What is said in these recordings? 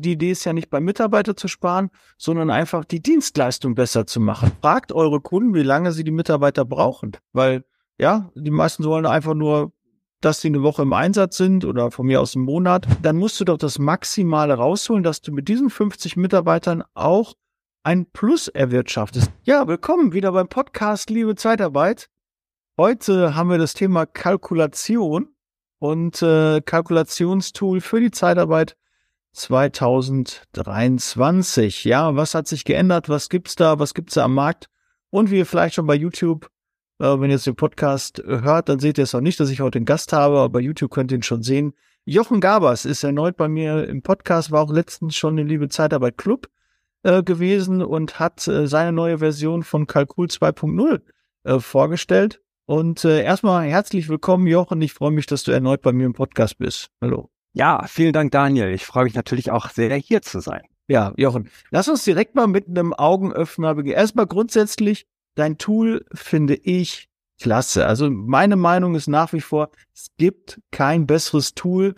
die Idee ist ja nicht beim Mitarbeiter zu sparen, sondern einfach die Dienstleistung besser zu machen. Fragt eure Kunden, wie lange sie die Mitarbeiter brauchen, weil ja, die meisten wollen einfach nur, dass sie eine Woche im Einsatz sind oder von mir aus einen Monat. Dann musst du doch das Maximale rausholen, dass du mit diesen 50 Mitarbeitern auch ein Plus erwirtschaftest. Ja, willkommen wieder beim Podcast Liebe Zeitarbeit. Heute haben wir das Thema Kalkulation und äh, Kalkulationstool für die Zeitarbeit 2023. Ja, was hat sich geändert? Was gibt's da? Was gibt's da am Markt? Und wie ihr vielleicht schon bei YouTube, äh, wenn ihr jetzt den Podcast hört, dann seht ihr es auch nicht, dass ich heute einen Gast habe, aber bei YouTube könnt ihr ihn schon sehen. Jochen Gabers ist erneut bei mir im Podcast, war auch letztens schon im Liebe Zeitarbeit Club äh, gewesen und hat äh, seine neue Version von Kalkul 2.0 äh, vorgestellt. Und äh, erstmal herzlich willkommen, Jochen. Ich freue mich, dass du erneut bei mir im Podcast bist. Hallo. Ja, vielen Dank, Daniel. Ich freue mich natürlich auch sehr, hier zu sein. Ja, Jochen, lass uns direkt mal mit einem Augenöffner beginnen. Erstmal grundsätzlich, dein Tool finde ich klasse. Also meine Meinung ist nach wie vor, es gibt kein besseres Tool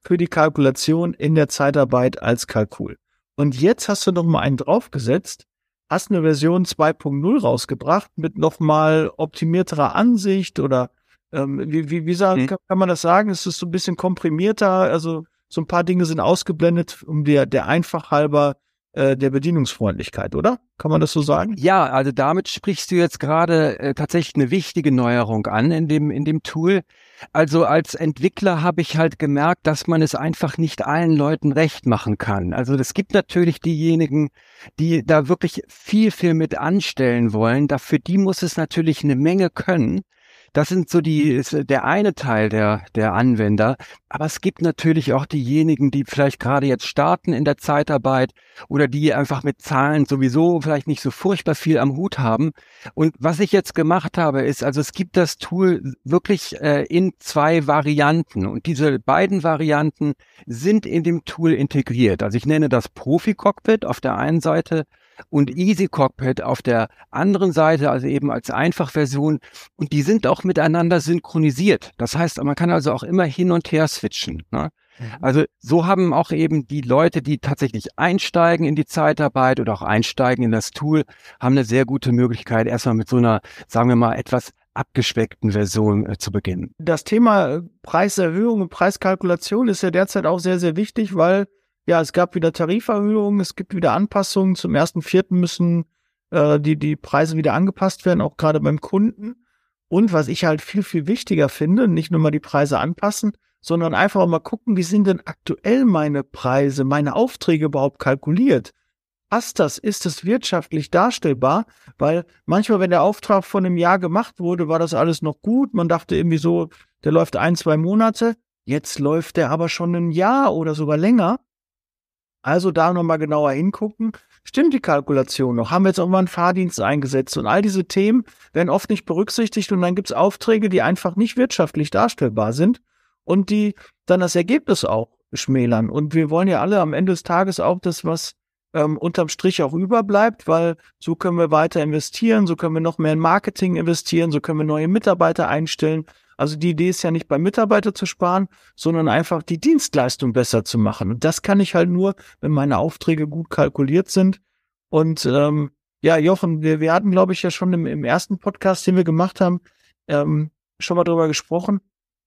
für die Kalkulation in der Zeitarbeit als Kalkul. Und jetzt hast du noch mal einen draufgesetzt, hast eine Version 2.0 rausgebracht mit noch mal optimierterer Ansicht oder ähm, wie, wie, wie sagen, mhm. kann, kann, man das sagen? Es ist so ein bisschen komprimierter, also so ein paar Dinge sind ausgeblendet, um der, der einfach halber äh, der Bedienungsfreundlichkeit, oder? Kann man das so sagen? Ja, also damit sprichst du jetzt gerade äh, tatsächlich eine wichtige Neuerung an in dem, in dem Tool. Also als Entwickler habe ich halt gemerkt, dass man es einfach nicht allen Leuten recht machen kann. Also es gibt natürlich diejenigen, die da wirklich viel, viel mit anstellen wollen. Dafür die muss es natürlich eine Menge können. Das sind so die, ist der eine Teil der, der Anwender. Aber es gibt natürlich auch diejenigen, die vielleicht gerade jetzt starten in der Zeitarbeit oder die einfach mit Zahlen sowieso vielleicht nicht so furchtbar viel am Hut haben. Und was ich jetzt gemacht habe, ist, also es gibt das Tool wirklich äh, in zwei Varianten. Und diese beiden Varianten sind in dem Tool integriert. Also ich nenne das Profi-Cockpit auf der einen Seite und Easy Cockpit auf der anderen Seite, also eben als Einfachversion. Und die sind auch miteinander synchronisiert. Das heißt, man kann also auch immer hin und her switchen. Ne? Mhm. Also so haben auch eben die Leute, die tatsächlich einsteigen in die Zeitarbeit oder auch einsteigen in das Tool, haben eine sehr gute Möglichkeit, erstmal mit so einer, sagen wir mal, etwas abgespeckten Version äh, zu beginnen. Das Thema äh, Preiserhöhung und Preiskalkulation ist ja derzeit auch sehr, sehr wichtig, weil ja, es gab wieder Tariferhöhungen, es gibt wieder Anpassungen. Zum ersten Vierten müssen äh, die, die Preise wieder angepasst werden, auch gerade beim Kunden. Und was ich halt viel, viel wichtiger finde, nicht nur mal die Preise anpassen, sondern einfach mal gucken, wie sind denn aktuell meine Preise, meine Aufträge überhaupt kalkuliert? Passt das? Ist das wirtschaftlich darstellbar? Weil manchmal, wenn der Auftrag von einem Jahr gemacht wurde, war das alles noch gut. Man dachte irgendwie so, der läuft ein, zwei Monate. Jetzt läuft der aber schon ein Jahr oder sogar länger. Also da nochmal genauer hingucken. Stimmt die Kalkulation noch? Haben wir jetzt irgendwann einen Fahrdienst eingesetzt? Und all diese Themen werden oft nicht berücksichtigt und dann gibt es Aufträge, die einfach nicht wirtschaftlich darstellbar sind und die dann das Ergebnis auch schmälern. Und wir wollen ja alle am Ende des Tages auch das, was ähm, unterm Strich auch überbleibt, weil so können wir weiter investieren, so können wir noch mehr in Marketing investieren, so können wir neue Mitarbeiter einstellen. Also die Idee ist ja nicht beim Mitarbeiter zu sparen, sondern einfach die Dienstleistung besser zu machen. Und das kann ich halt nur, wenn meine Aufträge gut kalkuliert sind. Und ähm, ja, Jochen, wir, wir hatten, glaube ich, ja schon im, im ersten Podcast, den wir gemacht haben, ähm, schon mal drüber gesprochen.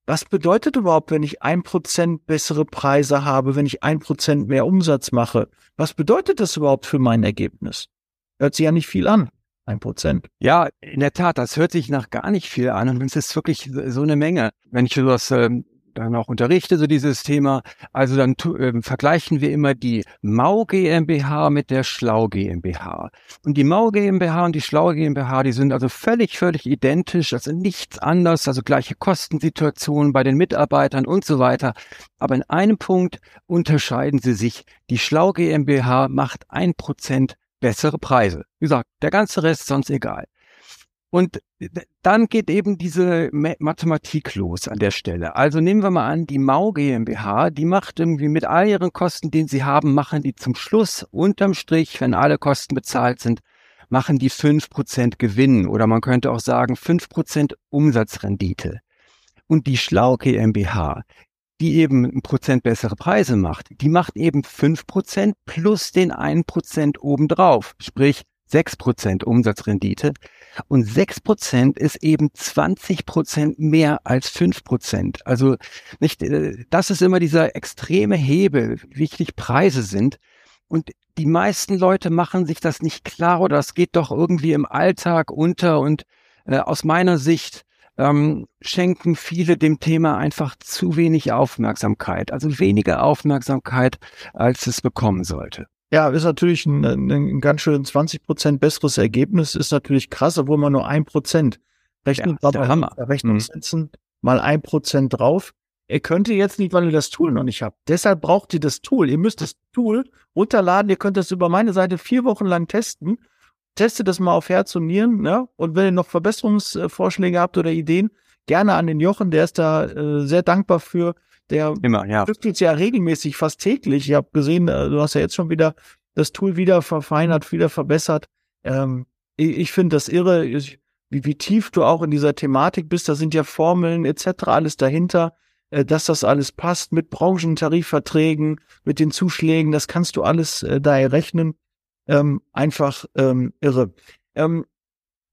Was bedeutet überhaupt, wenn ich ein Prozent bessere Preise habe, wenn ich ein Prozent mehr Umsatz mache? Was bedeutet das überhaupt für mein Ergebnis? Hört sich ja nicht viel an. Ein Prozent. Ja, in der Tat, das hört sich nach gar nicht viel an und es ist wirklich so eine Menge. Wenn ich sowas ähm, dann auch unterrichte, so dieses Thema, also dann äh, vergleichen wir immer die Mau GmbH mit der Schlau GmbH. Und die Mau GmbH und die Schlau GmbH, die sind also völlig, völlig identisch, also nichts anders, also gleiche Kostensituationen bei den Mitarbeitern und so weiter. Aber in einem Punkt unterscheiden sie sich. Die Schlau GmbH macht ein Prozent bessere Preise. Wie gesagt, der ganze Rest sonst egal. Und dann geht eben diese Mathematik los an der Stelle. Also nehmen wir mal an, die Mau GmbH, die macht irgendwie mit all ihren Kosten, den sie haben, machen die zum Schluss unterm Strich, wenn alle Kosten bezahlt sind, machen die fünf Prozent Gewinn oder man könnte auch sagen fünf Prozent Umsatzrendite. Und die Schlau GmbH, die eben ein Prozent bessere Preise macht, die macht eben fünf Prozent plus den einen Prozent obendrauf, sprich sechs Prozent Umsatzrendite. Und sechs Prozent ist eben 20 Prozent mehr als fünf Prozent. Also nicht, äh, das ist immer dieser extreme Hebel, wie wichtig Preise sind. Und die meisten Leute machen sich das nicht klar oder es geht doch irgendwie im Alltag unter. Und äh, aus meiner Sicht ähm, schenken viele dem Thema einfach zu wenig Aufmerksamkeit, also weniger Aufmerksamkeit, als es bekommen sollte. Ja, ist natürlich ein, ein ganz schön 20 Prozent besseres Ergebnis, ist natürlich krass, obwohl man nur ein Prozent rechnet, ja, aber Rechnungssätzen mhm. mal ein Prozent drauf. Ihr könnt ihr jetzt nicht, weil ihr das Tool noch nicht habt. Deshalb braucht ihr das Tool. Ihr müsst das Tool runterladen. Ihr könnt das über meine Seite vier Wochen lang testen testet das mal auf Herz und Nieren, ne? Und wenn ihr noch Verbesserungsvorschläge habt oder Ideen, gerne an den Jochen, der ist da äh, sehr dankbar für. Der Immer, ja. tüftelt ja regelmäßig, fast täglich. Ich habe gesehen, äh, du hast ja jetzt schon wieder das Tool wieder verfeinert, wieder verbessert. Ähm, ich ich finde das irre, wie, wie tief du auch in dieser Thematik bist. Da sind ja Formeln etc. alles dahinter, äh, dass das alles passt mit Branchentarifverträgen, mit den Zuschlägen. Das kannst du alles äh, da errechnen ähm, einfach ähm, irre. Ähm,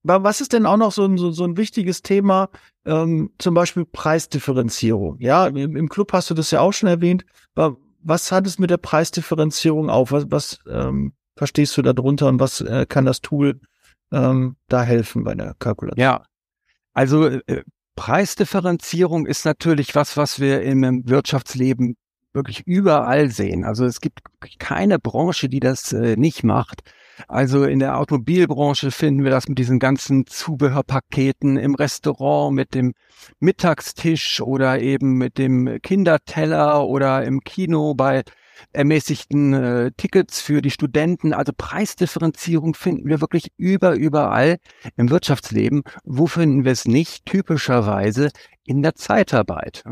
was ist denn auch noch so ein, so, so ein wichtiges Thema? Ähm, zum Beispiel Preisdifferenzierung. Ja, im, im, Club hast du das ja auch schon erwähnt. Was hat es mit der Preisdifferenzierung auf? Was, was ähm, verstehst du darunter und was äh, kann das Tool ähm, da helfen bei der Kalkulation? Ja, also äh, Preisdifferenzierung ist natürlich was, was wir im Wirtschaftsleben wirklich überall sehen. Also es gibt keine Branche, die das äh, nicht macht. Also in der Automobilbranche finden wir das mit diesen ganzen Zubehörpaketen im Restaurant mit dem Mittagstisch oder eben mit dem Kinderteller oder im Kino bei ermäßigten äh, Tickets für die Studenten. Also Preisdifferenzierung finden wir wirklich über, überall im Wirtschaftsleben. Wo finden wir es nicht? Typischerweise in der Zeitarbeit.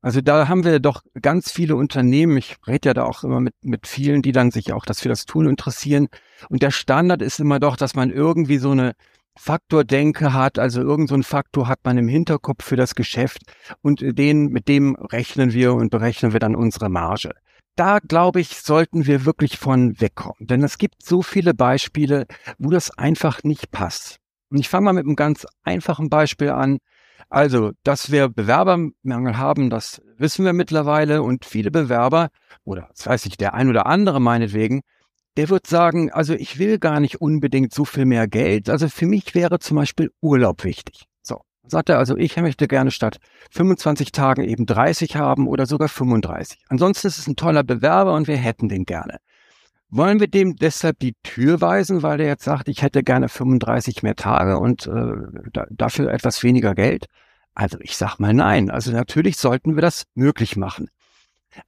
Also da haben wir doch ganz viele Unternehmen. Ich rede ja da auch immer mit, mit vielen, die dann sich auch das für das Tool interessieren. Und der Standard ist immer doch, dass man irgendwie so eine Faktordenke hat, also irgendein so Faktor hat man im Hinterkopf für das Geschäft und den, mit dem rechnen wir und berechnen wir dann unsere Marge. Da glaube ich, sollten wir wirklich von wegkommen, denn es gibt so viele Beispiele, wo das einfach nicht passt. Und ich fange mal mit einem ganz einfachen Beispiel an. Also, dass wir Bewerbermangel haben, das wissen wir mittlerweile und viele Bewerber oder das weiß ich, der ein oder andere meinetwegen, der wird sagen, also ich will gar nicht unbedingt so viel mehr Geld. Also für mich wäre zum Beispiel Urlaub wichtig. So, sagt er also, ich möchte gerne statt 25 Tagen eben 30 haben oder sogar 35. Ansonsten ist es ein toller Bewerber und wir hätten den gerne. Wollen wir dem deshalb die Tür weisen, weil er jetzt sagt, ich hätte gerne 35 mehr Tage und äh, da, dafür etwas weniger Geld? Also ich sag mal nein. Also natürlich sollten wir das möglich machen.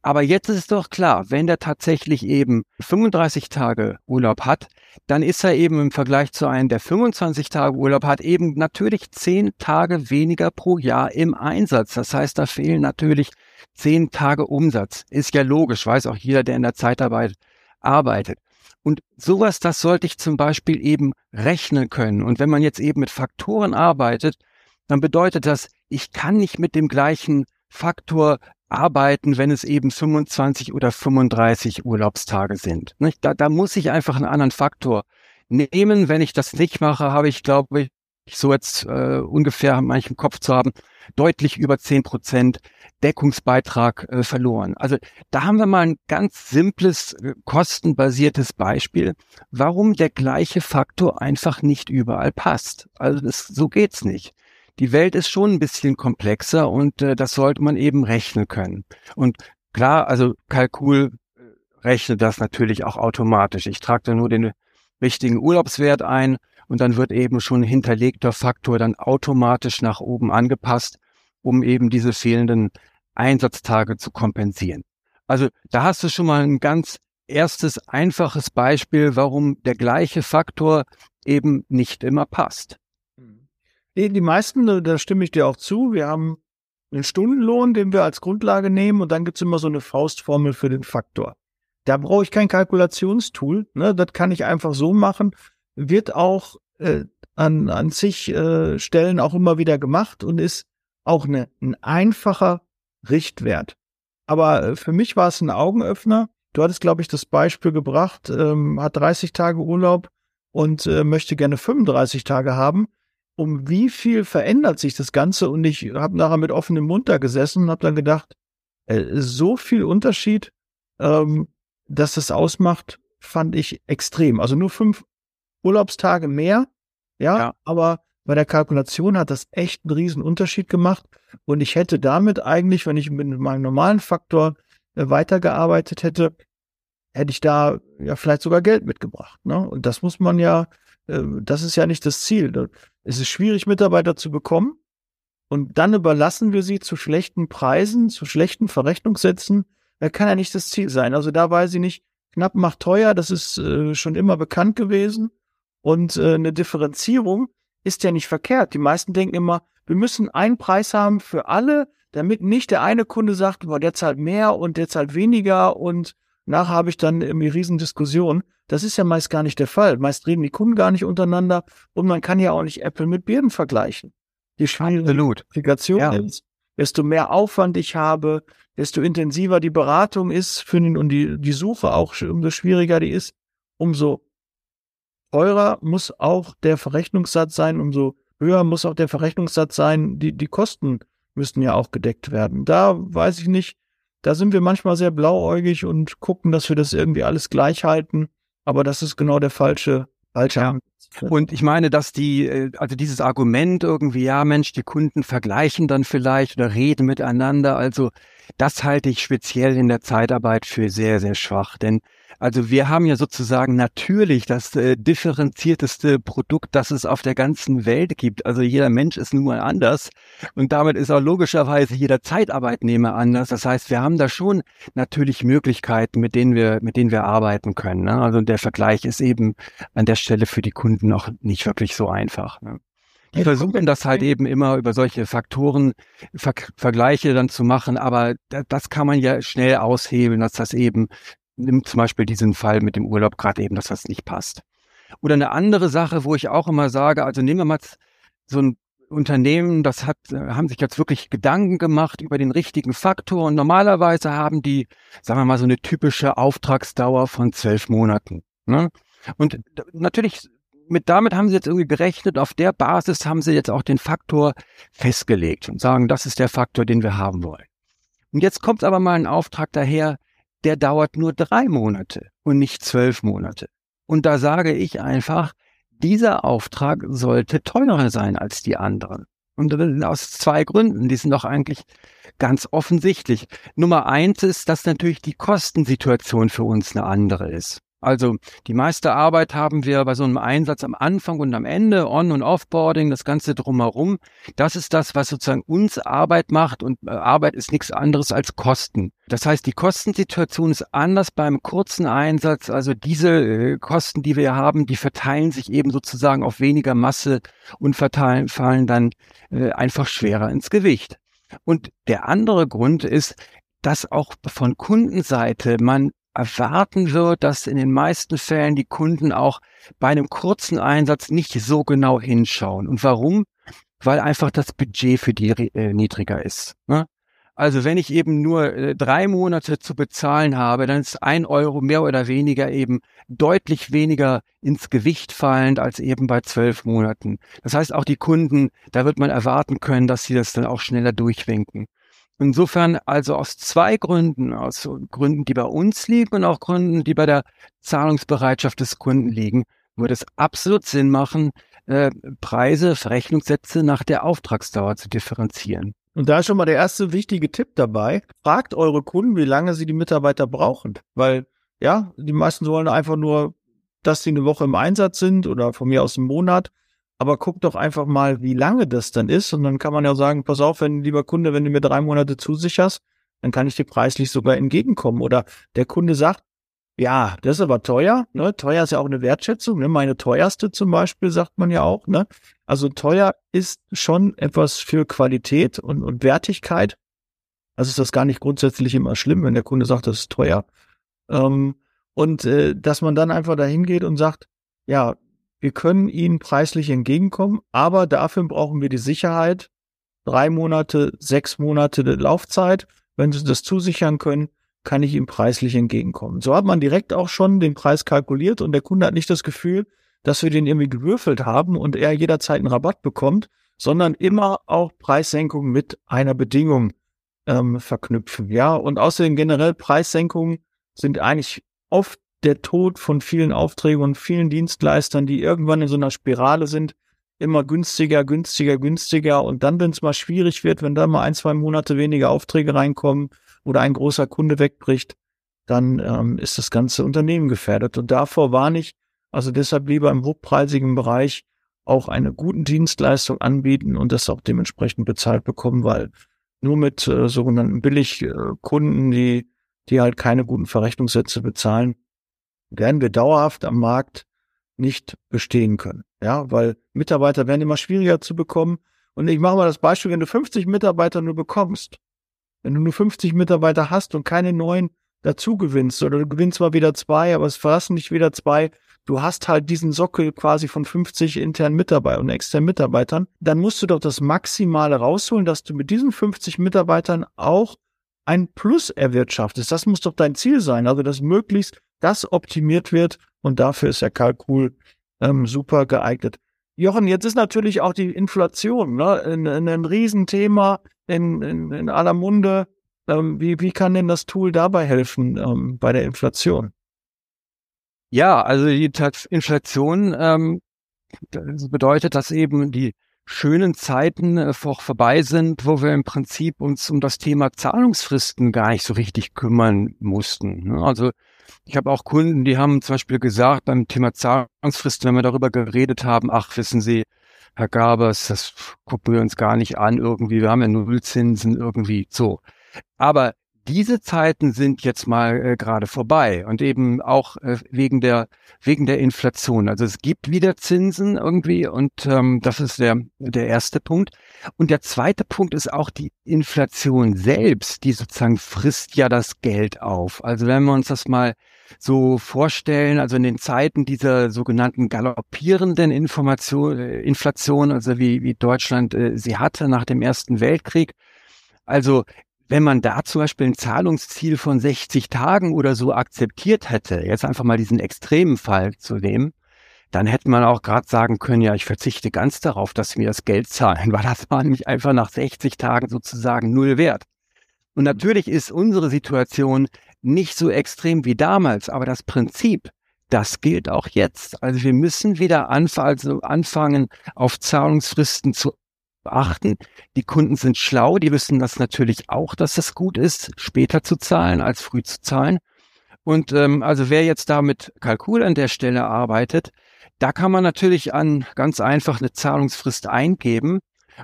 Aber jetzt ist es doch klar, wenn der tatsächlich eben 35 Tage Urlaub hat, dann ist er eben im Vergleich zu einem, der 25 Tage Urlaub hat, eben natürlich 10 Tage weniger pro Jahr im Einsatz. Das heißt, da fehlen natürlich 10 Tage Umsatz. Ist ja logisch, weiß auch jeder, der in der Zeitarbeit arbeitet. Und sowas, das sollte ich zum Beispiel eben rechnen können. Und wenn man jetzt eben mit Faktoren arbeitet, dann bedeutet das, ich kann nicht mit dem gleichen Faktor arbeiten, wenn es eben 25 oder 35 Urlaubstage sind. Da, da muss ich einfach einen anderen Faktor nehmen. Wenn ich das nicht mache, habe ich, glaube ich, so jetzt äh, ungefähr in meinem Kopf zu haben, deutlich über 10 Prozent Deckungsbeitrag äh, verloren. Also da haben wir mal ein ganz simples, äh, kostenbasiertes Beispiel, warum der gleiche Faktor einfach nicht überall passt. Also das, so geht's nicht. Die Welt ist schon ein bisschen komplexer und äh, das sollte man eben rechnen können. Und klar, also Kalkul äh, rechnet das natürlich auch automatisch. Ich trage da nur den richtigen Urlaubswert ein und dann wird eben schon hinterlegter Faktor dann automatisch nach oben angepasst, um eben diese fehlenden Einsatztage zu kompensieren. Also da hast du schon mal ein ganz erstes einfaches Beispiel, warum der gleiche Faktor eben nicht immer passt. Die meisten, da stimme ich dir auch zu, wir haben einen Stundenlohn, den wir als Grundlage nehmen und dann gibt's immer so eine Faustformel für den Faktor. Da brauche ich kein Kalkulationstool, ne? das kann ich einfach so machen, wird auch äh, an, an sich äh, Stellen auch immer wieder gemacht und ist auch eine, ein einfacher Richtwert. Aber äh, für mich war es ein Augenöffner. Du hattest, glaube ich, das Beispiel gebracht, ähm, hat 30 Tage Urlaub und äh, möchte gerne 35 Tage haben. Um wie viel verändert sich das Ganze? Und ich habe nachher mit offenem Mund da gesessen und habe dann gedacht, äh, so viel Unterschied, ähm, dass das ausmacht, fand ich extrem. Also nur fünf Urlaubstage mehr, ja, ja. aber bei der Kalkulation hat das echt einen riesen Unterschied gemacht. Und ich hätte damit eigentlich, wenn ich mit meinem normalen Faktor äh, weitergearbeitet hätte, hätte ich da ja vielleicht sogar Geld mitgebracht. Ne? Und das muss man ja, äh, das ist ja nicht das Ziel. Es ist schwierig, Mitarbeiter zu bekommen. Und dann überlassen wir sie zu schlechten Preisen, zu schlechten Verrechnungssätzen. Das kann ja nicht das Ziel sein. Also da weiß ich nicht, knapp macht teuer, das ist äh, schon immer bekannt gewesen. Und äh, eine Differenzierung ist ja nicht verkehrt. Die meisten denken immer, wir müssen einen Preis haben für alle, damit nicht der eine Kunde sagt, boah, der zahlt mehr und der zahlt weniger und nachher habe ich dann irgendwie Riesendiskussion. Das ist ja meist gar nicht der Fall. Meist reden die Kunden gar nicht untereinander und man kann ja auch nicht Apple mit Birnen vergleichen. Die Qualifikation ja. ist, desto mehr Aufwand ich habe, desto intensiver die Beratung ist für den und die, die Suche auch, umso schwieriger die ist, umso teurer muss auch der Verrechnungssatz sein, umso höher muss auch der Verrechnungssatz sein. Die, die Kosten müssten ja auch gedeckt werden. Da weiß ich nicht, da sind wir manchmal sehr blauäugig und gucken, dass wir das irgendwie alles gleich halten. Aber das ist genau der falsche, falsche ja. Und ich meine, dass die, äh, also dieses Argument irgendwie, ja Mensch, die Kunden vergleichen dann vielleicht oder reden miteinander. Also das halte ich speziell in der Zeitarbeit für sehr, sehr schwach. Denn also wir haben ja sozusagen natürlich das äh, differenzierteste Produkt, das es auf der ganzen Welt gibt. Also jeder Mensch ist nun mal anders und damit ist auch logischerweise jeder Zeitarbeitnehmer anders. Das heißt, wir haben da schon natürlich Möglichkeiten, mit denen wir, mit denen wir arbeiten können. Ne? Also der Vergleich ist eben an der Stelle für die Kunden noch nicht wirklich so einfach. Ne? Die versuchen das halt eben immer über solche Faktoren, Ver Vergleiche dann zu machen, aber das kann man ja schnell aushebeln, dass das eben nimm zum Beispiel diesen Fall mit dem Urlaub gerade eben, dass das nicht passt. Oder eine andere Sache, wo ich auch immer sage, also nehmen wir mal so ein Unternehmen, das hat, äh, haben sich jetzt wirklich Gedanken gemacht über den richtigen Faktor und normalerweise haben die, sagen wir mal, so eine typische Auftragsdauer von zwölf Monaten. Ne? Und natürlich, mit damit haben sie jetzt irgendwie gerechnet, auf der Basis haben sie jetzt auch den Faktor festgelegt und sagen, das ist der Faktor, den wir haben wollen. Und jetzt kommt aber mal ein Auftrag daher, der dauert nur drei Monate und nicht zwölf Monate. Und da sage ich einfach, dieser Auftrag sollte teurer sein als die anderen. Und aus zwei Gründen, die sind doch eigentlich ganz offensichtlich. Nummer eins ist, dass natürlich die Kostensituation für uns eine andere ist. Also die meiste Arbeit haben wir bei so einem Einsatz am Anfang und am Ende, On- und Offboarding, das Ganze drumherum. Das ist das, was sozusagen uns Arbeit macht und äh, Arbeit ist nichts anderes als Kosten. Das heißt, die Kostensituation ist anders beim kurzen Einsatz. Also diese äh, Kosten, die wir haben, die verteilen sich eben sozusagen auf weniger Masse und verteilen, fallen dann äh, einfach schwerer ins Gewicht. Und der andere Grund ist, dass auch von Kundenseite man erwarten wird, dass in den meisten Fällen die Kunden auch bei einem kurzen Einsatz nicht so genau hinschauen. Und warum? Weil einfach das Budget für die äh, niedriger ist. Ne? Also wenn ich eben nur äh, drei Monate zu bezahlen habe, dann ist ein Euro mehr oder weniger eben deutlich weniger ins Gewicht fallend als eben bei zwölf Monaten. Das heißt, auch die Kunden, da wird man erwarten können, dass sie das dann auch schneller durchwinken. Insofern also aus zwei Gründen, aus Gründen, die bei uns liegen und auch Gründen, die bei der Zahlungsbereitschaft des Kunden liegen, würde es absolut Sinn machen, äh, Preise, Verrechnungssätze nach der Auftragsdauer zu differenzieren. Und da ist schon mal der erste wichtige Tipp dabei. Fragt eure Kunden, wie lange sie die Mitarbeiter brauchen. Weil, ja, die meisten wollen einfach nur, dass sie eine Woche im Einsatz sind oder von mir aus einen Monat. Aber guck doch einfach mal, wie lange das dann ist. Und dann kann man ja sagen, pass auf, wenn, lieber Kunde, wenn du mir drei Monate zusicherst, dann kann ich dir preislich sogar entgegenkommen. Oder der Kunde sagt, ja, das ist aber teuer. Ne? Teuer ist ja auch eine Wertschätzung. Ne? Meine teuerste zum Beispiel, sagt man ja auch. Ne? Also teuer ist schon etwas für Qualität und, und Wertigkeit. Also ist das gar nicht grundsätzlich immer schlimm, wenn der Kunde sagt, das ist teuer. Ähm, und äh, dass man dann einfach dahin geht und sagt, ja, wir können ihnen preislich entgegenkommen, aber dafür brauchen wir die Sicherheit, drei Monate, sechs Monate Laufzeit. wenn Sie das zusichern können, kann ich ihm preislich entgegenkommen. So hat man direkt auch schon den Preis kalkuliert und der Kunde hat nicht das Gefühl, dass wir den irgendwie gewürfelt haben und er jederzeit einen Rabatt bekommt, sondern immer auch Preissenkungen mit einer Bedingung ähm, verknüpfen. Ja, und außerdem generell Preissenkungen sind eigentlich oft der Tod von vielen Aufträgen und vielen Dienstleistern, die irgendwann in so einer Spirale sind, immer günstiger, günstiger, günstiger. Und dann, wenn es mal schwierig wird, wenn da mal ein, zwei Monate weniger Aufträge reinkommen oder ein großer Kunde wegbricht, dann ähm, ist das ganze Unternehmen gefährdet. Und davor warne ich, also deshalb lieber im hochpreisigen Bereich auch eine guten Dienstleistung anbieten und das auch dementsprechend bezahlt bekommen, weil nur mit äh, sogenannten Billigkunden, die, die halt keine guten Verrechnungssätze bezahlen, werden wir dauerhaft am Markt nicht bestehen können. Ja, weil Mitarbeiter werden immer schwieriger zu bekommen. Und ich mache mal das Beispiel, wenn du 50 Mitarbeiter nur bekommst, wenn du nur 50 Mitarbeiter hast und keine neuen dazu gewinnst, oder du gewinnst zwar wieder zwei, aber es verlassen dich wieder zwei, du hast halt diesen Sockel quasi von 50 internen Mitarbeitern und externen Mitarbeitern, dann musst du doch das Maximale rausholen, dass du mit diesen 50 Mitarbeitern auch ein Plus erwirtschaftest. Das muss doch dein Ziel sein, also dass möglichst das optimiert wird und dafür ist der Kalkul ähm, super geeignet. Jochen, jetzt ist natürlich auch die Inflation ne, ein, ein Riesenthema in, in, in aller Munde. Ähm, wie, wie kann denn das Tool dabei helfen ähm, bei der Inflation? Ja, also die Inflation ähm, das bedeutet, dass eben die schönen Zeiten äh, vorbei sind, wo wir im Prinzip uns um das Thema Zahlungsfristen gar nicht so richtig kümmern mussten. Ne? Also ich habe auch Kunden, die haben zum Beispiel gesagt beim Thema Zahlungsfristen, wenn wir darüber geredet haben, ach, wissen Sie, Herr Gabers, das gucken wir uns gar nicht an irgendwie, wir haben ja Nullzinsen irgendwie so. Aber diese Zeiten sind jetzt mal äh, gerade vorbei und eben auch äh, wegen der wegen der Inflation. Also es gibt wieder Zinsen irgendwie und ähm, das ist der der erste Punkt. Und der zweite Punkt ist auch die Inflation selbst, die sozusagen frisst ja das Geld auf. Also wenn wir uns das mal so vorstellen, also in den Zeiten dieser sogenannten galoppierenden Information, äh, Inflation, also wie, wie Deutschland äh, sie hatte nach dem Ersten Weltkrieg, also wenn man da zum Beispiel ein Zahlungsziel von 60 Tagen oder so akzeptiert hätte, jetzt einfach mal diesen extremen Fall zu nehmen, dann hätte man auch gerade sagen können, ja, ich verzichte ganz darauf, dass wir das Geld zahlen, weil das war nämlich einfach nach 60 Tagen sozusagen null wert. Und natürlich ist unsere Situation nicht so extrem wie damals, aber das Prinzip, das gilt auch jetzt. Also wir müssen wieder anf also anfangen, auf Zahlungsfristen zu beachten. Die Kunden sind schlau, die wissen das natürlich auch, dass es gut ist, später zu zahlen als früh zu zahlen. Und ähm, also wer jetzt da mit Kalkul an der Stelle arbeitet, da kann man natürlich an ganz einfach eine Zahlungsfrist eingeben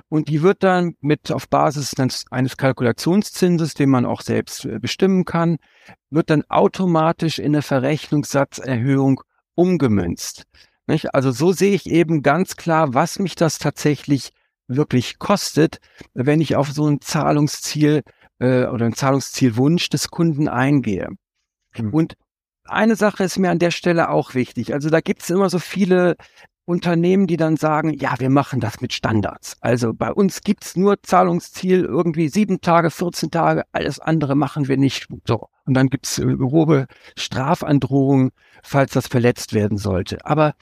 und die wird dann mit auf Basis eines Kalkulationszinses, den man auch selbst äh, bestimmen kann, wird dann automatisch in eine Verrechnungssatzerhöhung umgemünzt. Nicht? Also so sehe ich eben ganz klar, was mich das tatsächlich wirklich kostet, wenn ich auf so ein Zahlungsziel äh, oder ein Zahlungszielwunsch des Kunden eingehe. Mhm. Und eine Sache ist mir an der Stelle auch wichtig. Also da gibt es immer so viele Unternehmen, die dann sagen, ja, wir machen das mit Standards. Also bei uns gibt's nur Zahlungsziel irgendwie sieben Tage, 14 Tage, alles andere machen wir nicht. So. Und dann gibt's äh, grobe Strafandrohungen, falls das verletzt werden sollte. Aber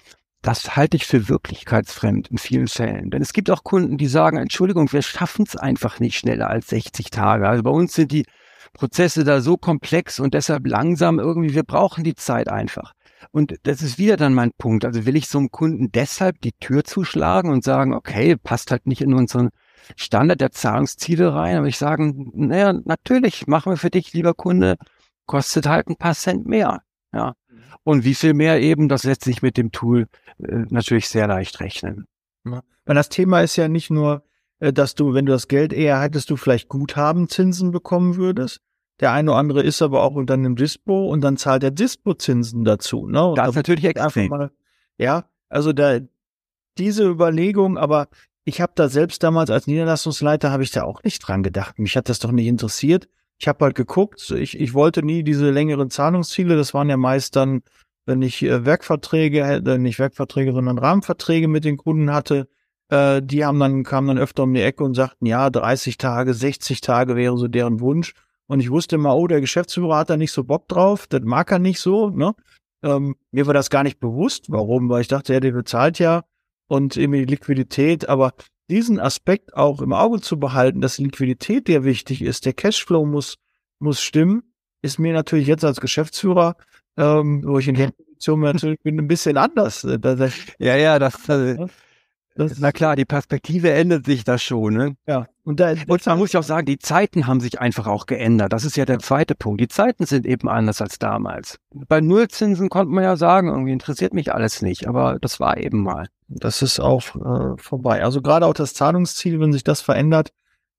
das halte ich für wirklichkeitsfremd in vielen Fällen. Denn es gibt auch Kunden, die sagen, Entschuldigung, wir schaffen es einfach nicht schneller als 60 Tage. Also bei uns sind die Prozesse da so komplex und deshalb langsam irgendwie, wir brauchen die Zeit einfach. Und das ist wieder dann mein Punkt. Also will ich so einem Kunden deshalb die Tür zuschlagen und sagen, okay, passt halt nicht in unseren Standard der Zahlungsziele rein, aber ich sagen, naja, natürlich machen wir für dich, lieber Kunde, kostet halt ein paar Cent mehr. Ja. Und wie viel mehr eben, das lässt sich mit dem Tool äh, natürlich sehr leicht rechnen. Ja. Weil das Thema ist ja nicht nur, äh, dass du, wenn du das Geld eher hättest, du vielleicht Guthabenzinsen bekommen würdest. Der eine oder andere ist aber auch unter einem Dispo und dann zahlt der Dispo Zinsen dazu. Ne? das ist natürlich extrem. Mal, ja, also da diese Überlegung, aber ich habe da selbst damals als Niederlassungsleiter habe ich da auch nicht dran gedacht. Mich hat das doch nicht interessiert. Ich habe halt geguckt, ich, ich wollte nie diese längeren Zahlungsziele, das waren ja meist dann, wenn ich äh, Werkverträge, äh, nicht Werkverträge, sondern Rahmenverträge mit den Kunden hatte, äh, die haben dann, kamen dann öfter um die Ecke und sagten, ja, 30 Tage, 60 Tage wäre so deren Wunsch. Und ich wusste immer, oh, der Geschäftsführer hat da nicht so Bock drauf, das mag er nicht so, ne? Ähm, mir war das gar nicht bewusst. Warum? Weil ich dachte, ja, der bezahlt ja und irgendwie Liquidität, aber diesen Aspekt auch im Auge zu behalten, dass Liquidität der wichtig ist, der Cashflow muss, muss stimmen, ist mir natürlich jetzt als Geschäftsführer, ähm, wo ich in der Position natürlich bin, ein bisschen anders. Äh, ja, ja, das, äh, das, na klar, die Perspektive ändert sich da schon. Ne? Ja. Und, da, und man muss ja auch sagen, die Zeiten haben sich einfach auch geändert. Das ist ja der zweite Punkt. Die Zeiten sind eben anders als damals. Bei Nullzinsen konnte man ja sagen, irgendwie interessiert mich alles nicht, aber das war eben mal. Das ist auch äh, vorbei. Also gerade auch das Zahlungsziel, wenn sich das verändert,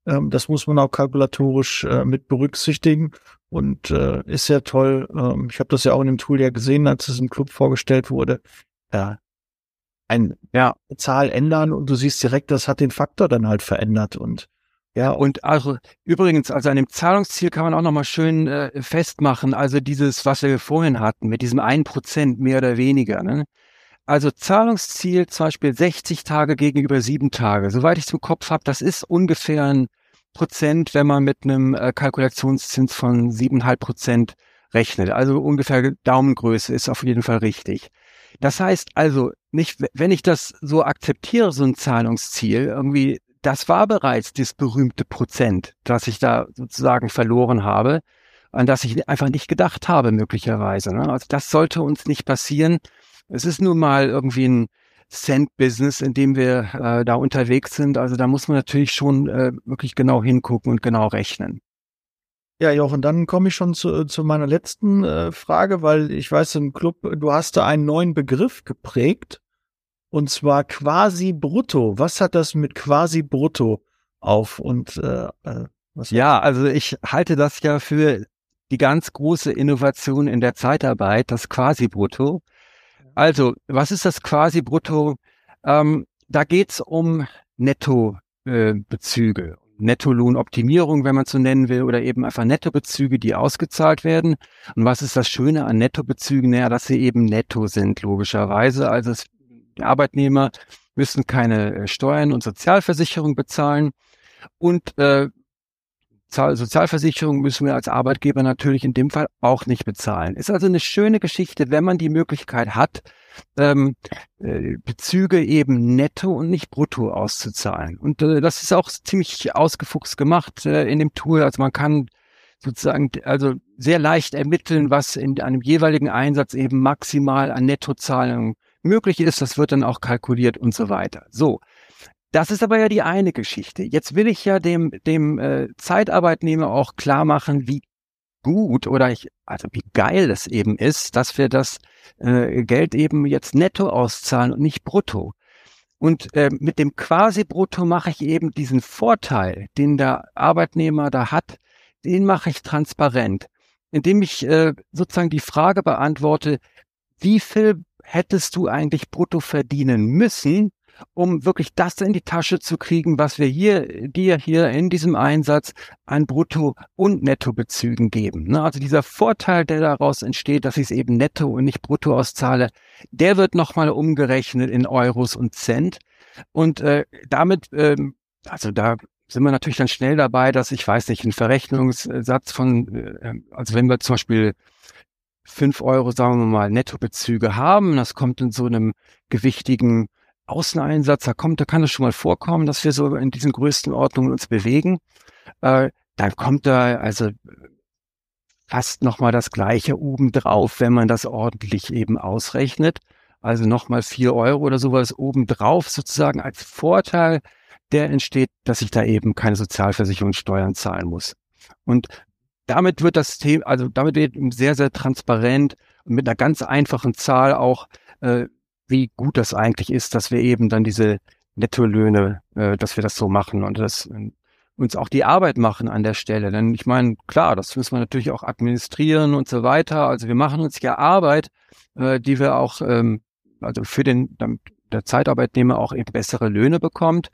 ähm, das muss man auch kalkulatorisch äh, mit berücksichtigen und äh, ist sehr toll. Ähm, ich habe das ja auch in dem Tool ja gesehen, als es im Club vorgestellt wurde. Ja, ein ja. Zahl ändern und du siehst direkt, das hat den Faktor dann halt verändert und ja, und also übrigens, also an dem Zahlungsziel kann man auch nochmal schön äh, festmachen, also dieses, was wir vorhin hatten, mit diesem einen Prozent mehr oder weniger. Ne? Also Zahlungsziel zum Beispiel 60 Tage gegenüber sieben Tage. Soweit ich es im Kopf habe, das ist ungefähr ein Prozent, wenn man mit einem äh, Kalkulationszins von siebeneinhalb Prozent rechnet. Also ungefähr Daumengröße ist auf jeden Fall richtig. Das heißt also, nicht, wenn ich das so akzeptiere, so ein Zahlungsziel, irgendwie, das war bereits das berühmte Prozent, das ich da sozusagen verloren habe, an das ich einfach nicht gedacht habe, möglicherweise. Ne? Also das sollte uns nicht passieren. Es ist nun mal irgendwie ein Cent-Business, in dem wir äh, da unterwegs sind. Also da muss man natürlich schon äh, wirklich genau hingucken und genau rechnen. Ja, Jochen, dann komme ich schon zu, zu meiner letzten äh, Frage, weil ich weiß, im Club, du hast da einen neuen Begriff geprägt, und zwar quasi brutto. Was hat das mit quasi brutto auf? Und äh, äh was Ja, also ich halte das ja für die ganz große Innovation in der Zeitarbeit, das quasi brutto. Also, was ist das quasi brutto? Ähm, da geht's um Nettobezüge. Äh, Nettolohnoptimierung, wenn man so nennen will, oder eben einfach Nettobezüge, die ausgezahlt werden. Und was ist das Schöne an Nettobezügen? Naja, dass sie eben netto sind, logischerweise. Also es, Arbeitnehmer müssen keine äh, Steuern und Sozialversicherung bezahlen. Und äh, Sozialversicherung müssen wir als Arbeitgeber natürlich in dem Fall auch nicht bezahlen. Ist also eine schöne Geschichte, wenn man die Möglichkeit hat, ähm, äh, Bezüge eben netto und nicht brutto auszuzahlen. Und äh, das ist auch ziemlich ausgefuchst gemacht äh, in dem Tool. Also man kann sozusagen also sehr leicht ermitteln, was in einem jeweiligen Einsatz eben maximal an Nettozahlungen möglich ist. Das wird dann auch kalkuliert und so weiter. So. Das ist aber ja die eine Geschichte. Jetzt will ich ja dem, dem äh, Zeitarbeitnehmer auch klar machen, wie gut oder ich, also wie geil es eben ist, dass wir das äh, Geld eben jetzt netto auszahlen und nicht brutto. Und äh, mit dem quasi brutto mache ich eben diesen Vorteil, den der Arbeitnehmer da hat, den mache ich transparent, indem ich äh, sozusagen die Frage beantworte, wie viel hättest du eigentlich brutto verdienen müssen, um wirklich das in die Tasche zu kriegen, was wir hier, dir hier in diesem Einsatz an Brutto- und Nettobezügen geben. Ne? Also dieser Vorteil, der daraus entsteht, dass ich es eben netto und nicht brutto auszahle, der wird nochmal umgerechnet in Euros und Cent. Und äh, damit, ähm, also da sind wir natürlich dann schnell dabei, dass ich weiß nicht, ein Verrechnungssatz von, äh, also wenn wir zum Beispiel fünf Euro, sagen wir mal, Nettobezüge haben, das kommt in so einem gewichtigen Außeneinsatz, da kommt, da kann es schon mal vorkommen, dass wir so in diesen größten Ordnungen uns bewegen. Äh, dann kommt da also fast nochmal das gleiche obendrauf, wenn man das ordentlich eben ausrechnet. Also nochmal vier Euro oder sowas obendrauf sozusagen als Vorteil, der entsteht, dass ich da eben keine Sozialversicherungssteuern zahlen muss. Und damit wird das Thema, also damit wird sehr, sehr transparent und mit einer ganz einfachen Zahl auch äh, wie gut das eigentlich ist, dass wir eben dann diese Nettolöhne, äh, dass wir das so machen und das äh, uns auch die Arbeit machen an der Stelle. Denn ich meine, klar, das müssen wir natürlich auch administrieren und so weiter. Also wir machen uns ja Arbeit, äh, die wir auch, ähm, also für den, damit der Zeitarbeitnehmer auch eben bessere Löhne bekommt.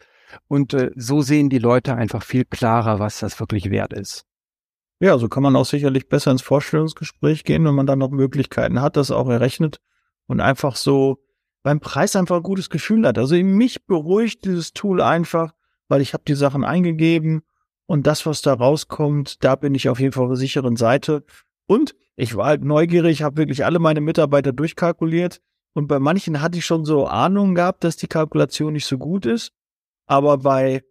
Und äh, so sehen die Leute einfach viel klarer, was das wirklich wert ist. Ja, so kann man auch sicherlich besser ins Vorstellungsgespräch gehen, wenn man dann noch Möglichkeiten hat, das auch errechnet und einfach so beim Preis einfach ein gutes Gefühl hat. Also mich beruhigt dieses Tool einfach, weil ich habe die Sachen eingegeben Und das, was da rauskommt, da bin ich auf jeden Fall auf der sicheren Seite. Und ich war halt neugierig, habe wirklich alle meine Mitarbeiter durchkalkuliert. Und bei manchen hatte ich schon so Ahnung gehabt, dass die Kalkulation nicht so gut ist. Aber bei,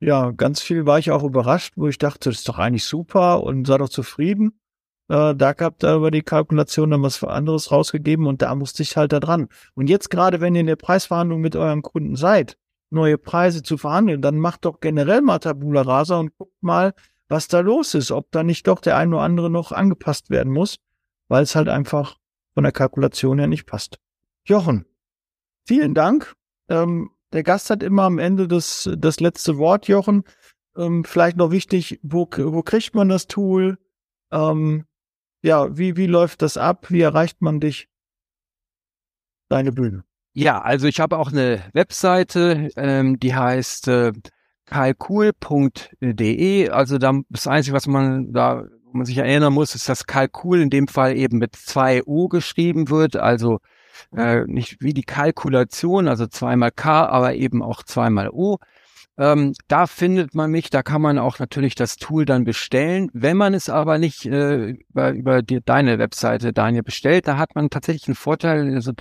ja, ganz viel war ich auch überrascht, wo ich dachte, das ist doch eigentlich super und sei doch zufrieden. Äh, da gab da über die Kalkulation dann was anderes rausgegeben und da musste ich halt da dran. Und jetzt gerade, wenn ihr in der Preisverhandlung mit euren Kunden seid, neue Preise zu verhandeln, dann macht doch generell mal Tabula Rasa und guckt mal, was da los ist, ob da nicht doch der ein oder andere noch angepasst werden muss, weil es halt einfach von der Kalkulation her nicht passt. Jochen, vielen Dank. Ähm, der Gast hat immer am Ende das, das letzte Wort, Jochen. Ähm, vielleicht noch wichtig, wo, wo kriegt man das Tool? Ähm, ja, wie, wie läuft das ab? Wie erreicht man dich? Deine Bühne. Ja, also ich habe auch eine Webseite, ähm, die heißt äh, kalkul.de. Also da, das Einzige, was man da, wo man sich erinnern muss, ist, dass Kalkul in dem Fall eben mit zwei O geschrieben wird. Also äh, nicht wie die Kalkulation, also zweimal K, aber eben auch zweimal O. Ähm, da findet man mich, da kann man auch natürlich das Tool dann bestellen. Wenn man es aber nicht äh, über, über die, deine Webseite, Daniel, bestellt, da hat man tatsächlich einen Vorteil. Also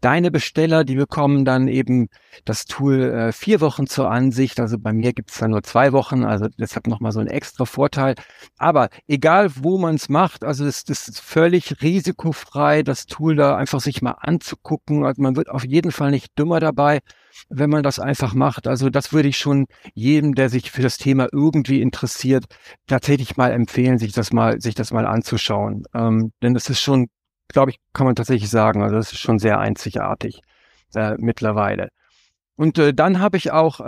deine Besteller, die bekommen dann eben das Tool äh, vier Wochen zur Ansicht. Also bei mir gibt's dann nur zwei Wochen, also deshalb nochmal so ein extra Vorteil. Aber egal, wo man es macht, also es, ist völlig risikofrei, das Tool da einfach sich mal anzugucken. Also man wird auf jeden Fall nicht dümmer dabei wenn man das einfach macht. Also das würde ich schon jedem, der sich für das Thema irgendwie interessiert, tatsächlich mal empfehlen, sich das mal, sich das mal anzuschauen. Ähm, denn das ist schon, glaube ich, kann man tatsächlich sagen, also das ist schon sehr einzigartig äh, mittlerweile. Und äh, dann habe ich auch äh,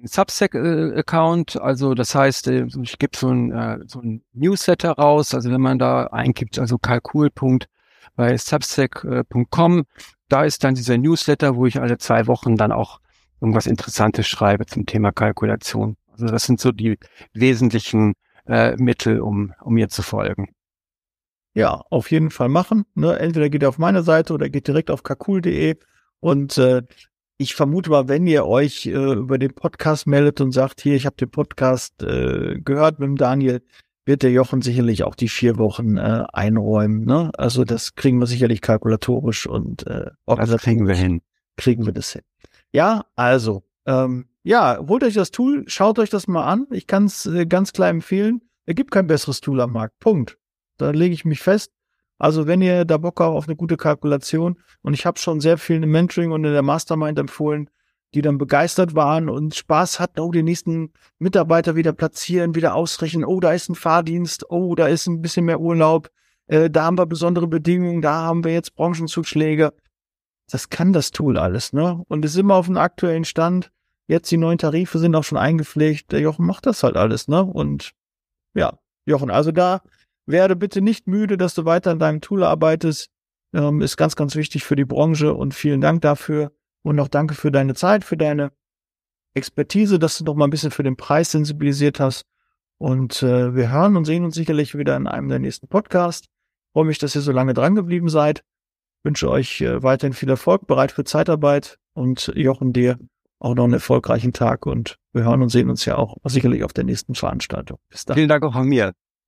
einen Substack-Account, also das heißt, äh, ich gebe so ein, äh, so ein Newsletter raus, also wenn man da eingibt, also Kalkulpunkt bei substack.com, da ist dann dieser Newsletter, wo ich alle zwei Wochen dann auch irgendwas Interessantes schreibe zum Thema Kalkulation. Also das sind so die wesentlichen äh, Mittel, um, um mir zu folgen. Ja, auf jeden Fall machen. Ne? Entweder geht ihr auf meine Seite oder geht direkt auf kakul.de und äh, ich vermute mal, wenn ihr euch äh, über den Podcast meldet und sagt, hier, ich habe den Podcast äh, gehört mit dem Daniel, wird der Jochen sicherlich auch die vier Wochen äh, einräumen. Ne? Also das kriegen wir sicherlich kalkulatorisch und äh, das kriegen wir hin. Kriegen wir das hin. Ja, also ähm, ja, holt euch das Tool, schaut euch das mal an. Ich kann es äh, ganz klar empfehlen. Es gibt kein besseres Tool am Markt. Punkt. Da lege ich mich fest. Also wenn ihr da Bock habt auf eine gute Kalkulation und ich habe schon sehr viel im Mentoring und in der Mastermind empfohlen, die dann begeistert waren und Spaß hatten, oh, den nächsten Mitarbeiter wieder platzieren, wieder ausrechnen, oh, da ist ein Fahrdienst, oh, da ist ein bisschen mehr Urlaub, äh, da haben wir besondere Bedingungen, da haben wir jetzt Branchenzuschläge. Das kann das Tool alles, ne? Und es ist immer auf dem aktuellen Stand. Jetzt die neuen Tarife sind auch schon eingepflegt. Der Jochen macht das halt alles, ne? Und ja, Jochen, also da werde bitte nicht müde, dass du weiter an deinem Tool arbeitest. Ähm, ist ganz, ganz wichtig für die Branche und vielen Dank dafür. Und noch danke für deine Zeit, für deine Expertise, dass du noch mal ein bisschen für den Preis sensibilisiert hast. Und äh, wir hören und sehen uns sicherlich wieder in einem der nächsten Podcasts. Freue mich, dass ihr so lange dran geblieben seid. Wünsche euch äh, weiterhin viel Erfolg, bereit für Zeitarbeit und Jochen dir auch noch einen erfolgreichen Tag und wir hören und sehen uns ja auch sicherlich auf der nächsten Veranstaltung. Bis dann. Vielen Dank auch von mir.